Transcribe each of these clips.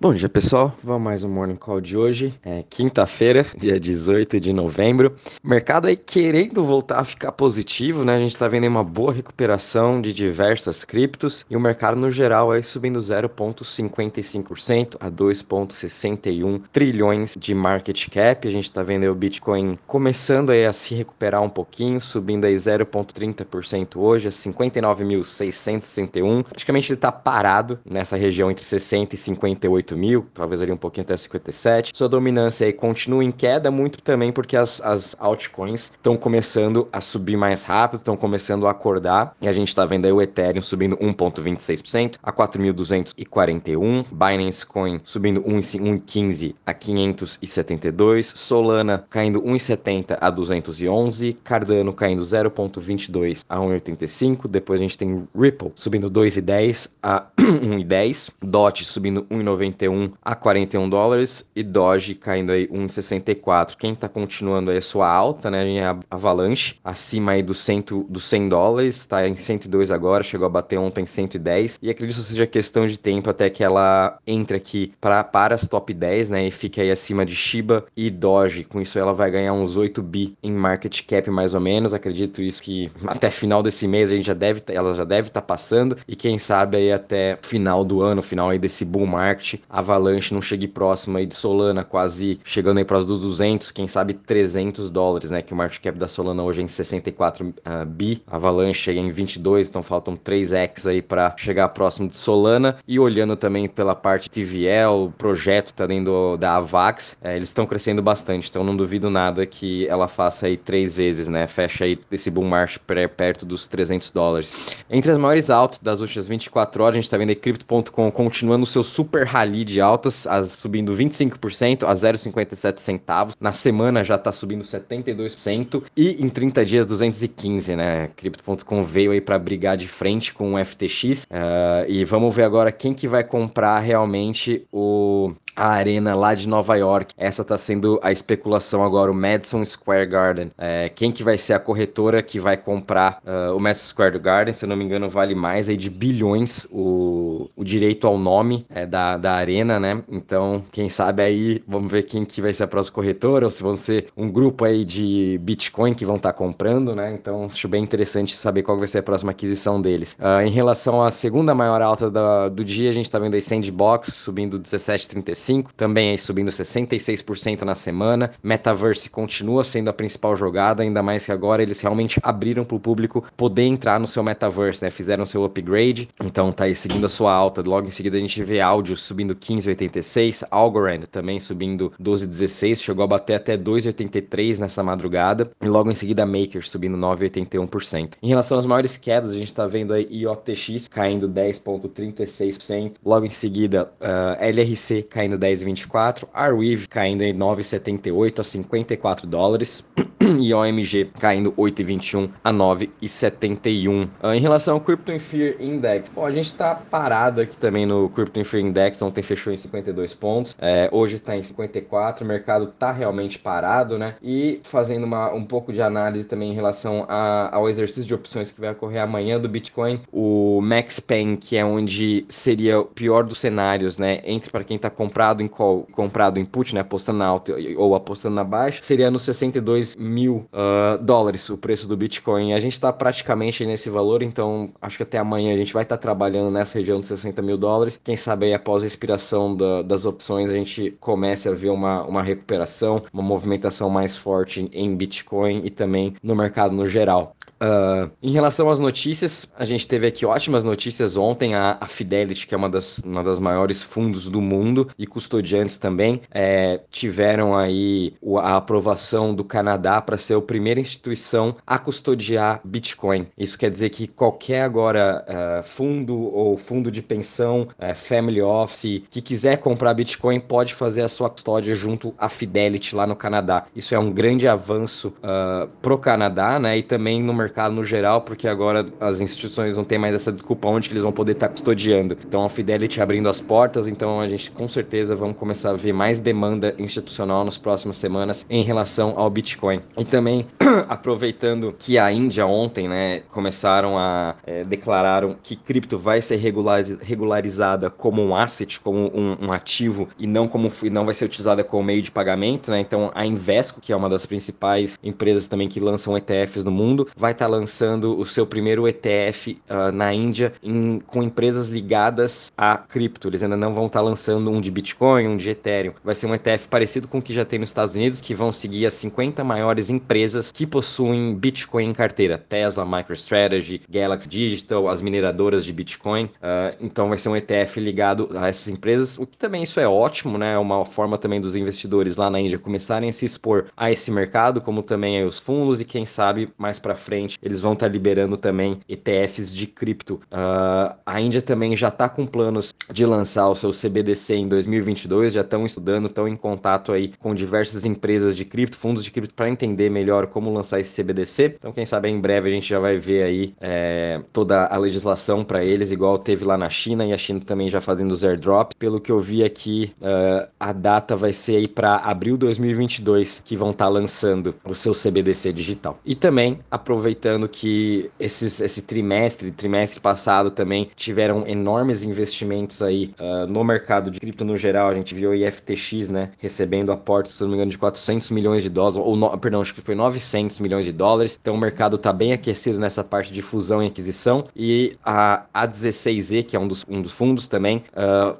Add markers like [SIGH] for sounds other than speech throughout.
Bom dia, pessoal. Vamos mais um Morning Call de hoje. É quinta-feira, [LAUGHS] dia 18 de novembro. Mercado aí querendo voltar a ficar positivo, né? A gente tá vendo uma boa recuperação de diversas criptos e o mercado no geral aí subindo 0,55% a 2,61 trilhões de market cap. A gente tá vendo o Bitcoin começando aí a se recuperar um pouquinho, subindo aí 0,30% hoje a 59.661. Praticamente ele tá parado nessa região entre 60 e 58 58 mil, talvez ali um pouquinho até 57. Sua dominância aí continua em queda muito também porque as, as altcoins estão começando a subir mais rápido, estão começando a acordar e a gente está vendo aí o Ethereum subindo 1,26% a 4.241, Binance Coin subindo 1,15 a 572, Solana caindo 1,70 a 211, Cardano caindo 0,22 a 1,85, depois a gente tem Ripple subindo 2,10 a [CLEARS THROAT] 1,10, DOT subindo 1,90 41 a 41 dólares e Doge caindo aí 1,64. Quem está continuando aí a sua alta, né, é a Avalanche, acima aí do 100, do 100 dólares, está em 102 agora, chegou a bater ontem em 110 e acredito que seja questão de tempo até que ela entre aqui pra, para as top 10, né, e fique aí acima de Shiba e Doge. Com isso ela vai ganhar uns 8 bi em market cap mais ou menos. Acredito isso que até final desse mês a gente já deve, ela já deve estar tá passando e quem sabe aí até final do ano, final aí desse bull market, Avalanche não chegue próximo aí de Solana, quase chegando aí para os 200, quem sabe 300 dólares, né? Que o market cap da Solana hoje é em 64 uh, ah, bi, Avalanche chega em 22, então faltam 3x aí para chegar próximo de Solana. E olhando também pela parte TVL, o projeto tá dentro da Avax, é, eles estão crescendo bastante, então não duvido nada que ela faça aí três vezes, né? Fecha aí esse bull market perto dos 300 dólares. Entre as maiores altas das últimas 24 horas, a gente tá vendo aí Crypto.com continuando o seu super rally de altas, as subindo 25% a 0,57 centavos. Na semana já está subindo 72% e em 30 dias 215, né? Crypto.com veio aí para brigar de frente com o FTX. Uh, eh, e vamos ver agora quem que vai comprar realmente o a arena lá de Nova York. Essa está sendo a especulação agora, o Madison Square Garden. É, quem que vai ser a corretora que vai comprar uh, o Madison Square Garden? Se eu não me engano, vale mais aí de bilhões o, o direito ao nome é, da, da arena, né? Então, quem sabe aí, vamos ver quem que vai ser a próxima corretora, ou se vão ser um grupo aí de Bitcoin que vão estar tá comprando, né? Então, acho bem interessante saber qual vai ser a próxima aquisição deles. Uh, em relação à segunda maior alta da, do dia, a gente está vendo aí Sandbox subindo 17,35 também aí subindo 66% na semana. Metaverse continua sendo a principal jogada, ainda mais que agora eles realmente abriram para o público poder entrar no seu Metaverse, né? Fizeram seu upgrade, então tá aí seguindo a sua alta. Logo em seguida a gente vê áudio subindo 15,86, Algorand também subindo 12,16, chegou a bater até 2,83 nessa madrugada. E logo em seguida Maker subindo 9,81%. Em relação às maiores quedas, a gente está vendo aí IOTX caindo 10,36%. Logo em seguida, uh, LRC caindo caindo 10,24, Arweave caindo em 9,78 a 54 dólares [CLEARS THROAT] e OMG caindo 8,21 a 9,71. Uh, ah, em relação ao Crypto Fear Index, bom, a gente está parado aqui também no Crypto Fear Index, ontem fechou em 52 pontos, é, hoje está em 54, o mercado está realmente parado, né? E fazendo uma, um pouco de análise também em relação a, ao exercício de opções que vai ocorrer amanhã do Bitcoin, o Max Pain, que é onde seria o pior dos cenários, né? Entre para quem está comprado em call, comprado em put, né, apostando na alta ou apostando na baixa, seria nos 62 mil uh, dólares o preço do Bitcoin. A gente está praticamente nesse valor, então acho que até amanhã a gente vai estar tá trabalhando nessa região de 60 mil dólares. Quem sabe aí após a expiração da, das opções a gente comece a ver uma, uma recuperação, uma movimentação mais forte em Bitcoin e também no mercado no geral. Uh, em relação às notícias, a gente teve aqui ótimas notícias ontem. A, a Fidelity, que é uma das, uma das maiores fundos do mundo e custodiantes também, é, tiveram aí a aprovação do Canadá para ser a primeira instituição a custodiar Bitcoin. Isso quer dizer que qualquer agora uh, fundo ou fundo de pensão, uh, family office, que quiser comprar Bitcoin pode fazer a sua custódia junto à Fidelity lá no Canadá. Isso é um grande avanço uh, pro Canadá, né? E também no mercado no geral, porque agora as instituições não têm mais essa desculpa onde que eles vão poder estar tá custodiando. Então a Fidelity abrindo as portas, então a gente com certeza vamos começar a ver mais demanda institucional nas próximas semanas em relação ao Bitcoin. E também [CLEARS THROAT] aproveitando que a Índia ontem, né, começaram a é, declararam que cripto vai ser regularizada como um asset, como um, um ativo e não como e não vai ser utilizada como meio de pagamento, né? Então a Invesco, que é uma das principais empresas também que lançam ETFs no mundo, vai estar tá lançando o seu primeiro ETF uh, ah, na Índia em, com empresas ligadas a cripto. Eles ainda não vão estar tá lançando um de Bitcoin, um de Ethereum. Vai ser um ETF parecido com o que já tem nos Estados Unidos, que vão seguir as 50 maiores empresas que possuem Bitcoin em carteira: Tesla, MicroStrategy, Galaxy Digital, as mineradoras de Bitcoin. Uh, então vai ser um ETF ligado a essas empresas, o que também isso é ótimo, né? É uma forma também dos investidores lá na Índia começarem a se expor a esse mercado, como também os fundos e quem sabe mais para frente eles vão estar tá liberando também ETFs de cripto. Uh, a Índia também já está com planos de lançar o seu CBDC em 2022, já estão estudando, estão em contato aí com diversas empresas de cripto, fundos de cripto para entender melhor como lançar esse CBDC. Então quem sabe em breve a gente já vai ver aí é, toda a legislação para eles, igual teve lá na China e a China também já fazendo os airdrops. Pelo que eu vi aqui, uh, a data vai ser aí para abril 2022 que vão estar tá lançando o seu CBDC digital. E também aproveitando que esses, esse trimestre, trimestre passado também tiveram enormes investimentos aí uh, no mercado de cripto no geral. A gente viu o IFTX, né, recebendo aportes, se não me engano, de 400 milhões de dólares, ou no, perdão, acho que foi 900 milhões de dólares. Então o mercado está bem aquecido nessa parte de fusão e aquisição. E a A16Z, que é um dos, um dos fundos também,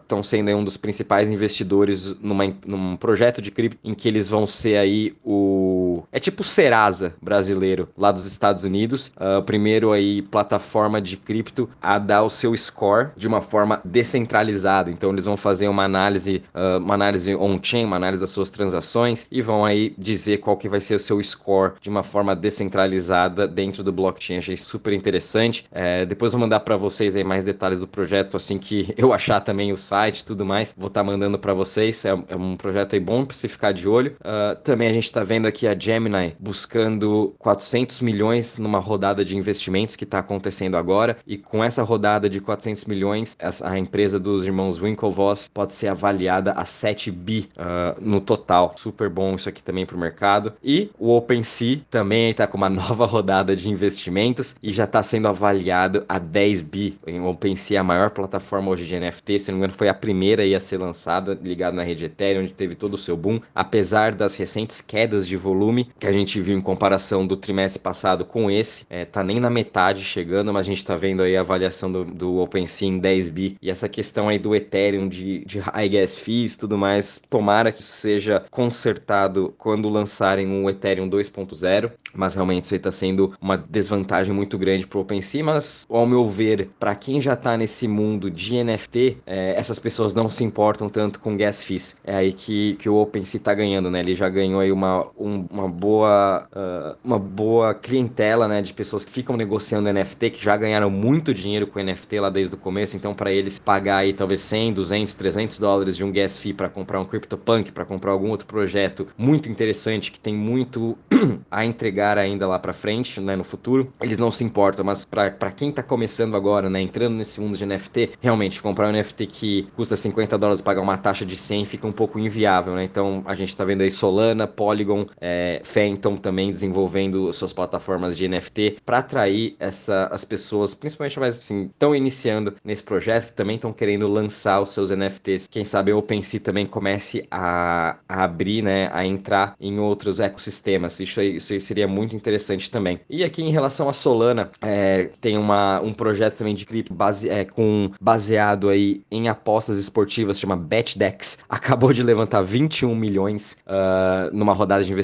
estão uh, sendo um dos principais investidores numa, num projeto de cripto em que eles vão ser aí o. É tipo Serasa brasileiro lá dos Estados Unidos. Uh, primeiro aí plataforma de cripto a dar o seu score de uma forma descentralizada. Então eles vão fazer uma análise, uh, uma análise on-chain, uma análise das suas transações e vão aí dizer qual que vai ser o seu score de uma forma descentralizada dentro do blockchain. Achei super interessante. É, depois vou mandar para vocês aí mais detalhes do projeto assim que [LAUGHS] eu achar também o site e tudo mais. Vou estar tá mandando para vocês. É, é, um projeto aí bom para se ficar de olho. Uh, também a gente está vendo aqui a Gemini buscando 400 milhões numa rodada de investimentos que está acontecendo agora e com essa rodada de 400 milhões, a empresa dos irmãos Winklevoss pode ser avaliada a 7 bi uh, no total. Super bom isso aqui também para o mercado. E o OpenSea também está com uma [LAUGHS] nova rodada de investimentos e já está sendo avaliado a 10 bi. O OpenSea é a maior plataforma hoje de NFT, se não me engano foi a primeira a ser lançada ligada na rede Ethereum, onde teve todo o seu boom, apesar das recentes quedas de volume que a gente viu em comparação do trimestre passado com esse, é, tá nem na metade chegando, mas a gente tá vendo aí a avaliação do, do OpenSea em 10 bi e essa questão aí do Ethereum de, de high gas fees e tudo mais, tomara que isso seja consertado quando lançarem um Ethereum 2.0, mas realmente isso aí tá sendo uma desvantagem muito grande pro OpenSea, mas ao meu ver, para quem já tá nesse mundo de NFT, é, essas pessoas não se importam tanto com gas fees. É aí que, que o OpenSea tá ganhando, né? Ele já ganhou aí uma, um, uma boa uh, uma boa clientela, né, de pessoas que ficam negociando NFT, que já ganharam muito dinheiro com NFT lá desde o começo, então para eles pagar aí talvez 100, 200, 300 dólares de um gas fee para comprar um CryptoPunk, para comprar algum outro projeto muito interessante que tem muito [CLEARS THROAT] a entregar ainda lá para frente, né, no futuro, eles não se importam, mas para quem tá começando agora, né, entrando nesse mundo de NFT, realmente comprar um NFT que custa 50 dólares pagar uma taxa de 100 fica um pouco inviável, né? Então a gente tá vendo aí Solana, Polygon, é, Phantom também desenvolvendo suas plataformas de NFT para atrair essa, as pessoas, principalmente mais assim, estão iniciando nesse projeto, que também estão querendo lançar os seus NFTs. Quem sabe o OpenSea também comece a, a abrir, né, a entrar em outros ecossistemas. Isso aí, isso aí seria muito interessante também. E aqui em relação a Solana, é, tem uma, um projeto também de cripto base, é, com, baseado aí em apostas esportivas, chama BetDex. [LAUGHS] Acabou de levantar 21 milhões uh, numa rodada de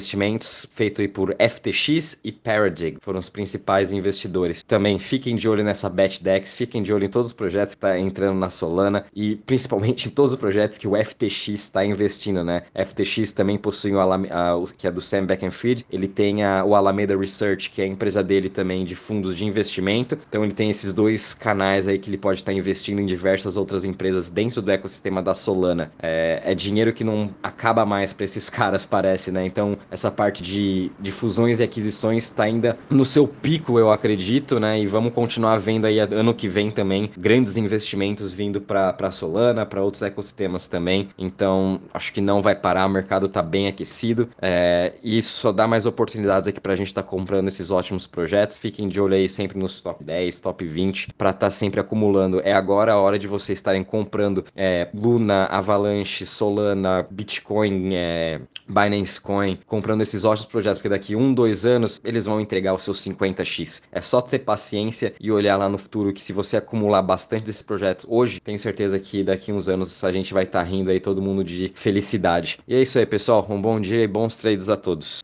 feito por FTX e Paradig. Foram os principais investidores. Também fiquem de olho nessa BetDex, fiquem de olho em todos os projetos que está entrando na Solana e principalmente [LAUGHS] em todos os projetos que o FTX está investindo, né? FTX também possui o, que é do Sam Bankman-Fried. Ele tem a, o Alameda Research, que é a empresa dele também de fundos de investimento. Então ele tem esses dois canais aí que ele pode estar tá investindo em diversas outras empresas dentro do ecossistema da Solana. É, é dinheiro que não acaba mais para esses [LAUGHS] caras, parece, né? Então, essa parte parte de, de fusões e aquisições está ainda no seu pico, eu acredito, né? E vamos continuar vendo aí ano que vem também grandes investimentos vindo para Solana, para outros ecossistemas também. Então, acho que não vai parar, o mercado está bem aquecido é, e isso só dá mais oportunidades aqui para a gente estar tá comprando esses ótimos projetos. Fiquem de olho aí sempre nos top 10, top 20, para estar tá sempre acumulando. É agora a hora de vocês estarem comprando é, Luna, Avalanche, Solana, Bitcoin, é, Binance Coin, comprando esses ótimos projetos, porque daqui um, dois anos eles vão entregar os seus 50x. É só ter paciência e olhar lá no futuro que se você acumular bastante desses projetos hoje, tenho certeza que daqui uns anos a gente vai estar tá rindo aí todo mundo de felicidade. E é isso aí, pessoal. Um bom dia e bons trades a todos.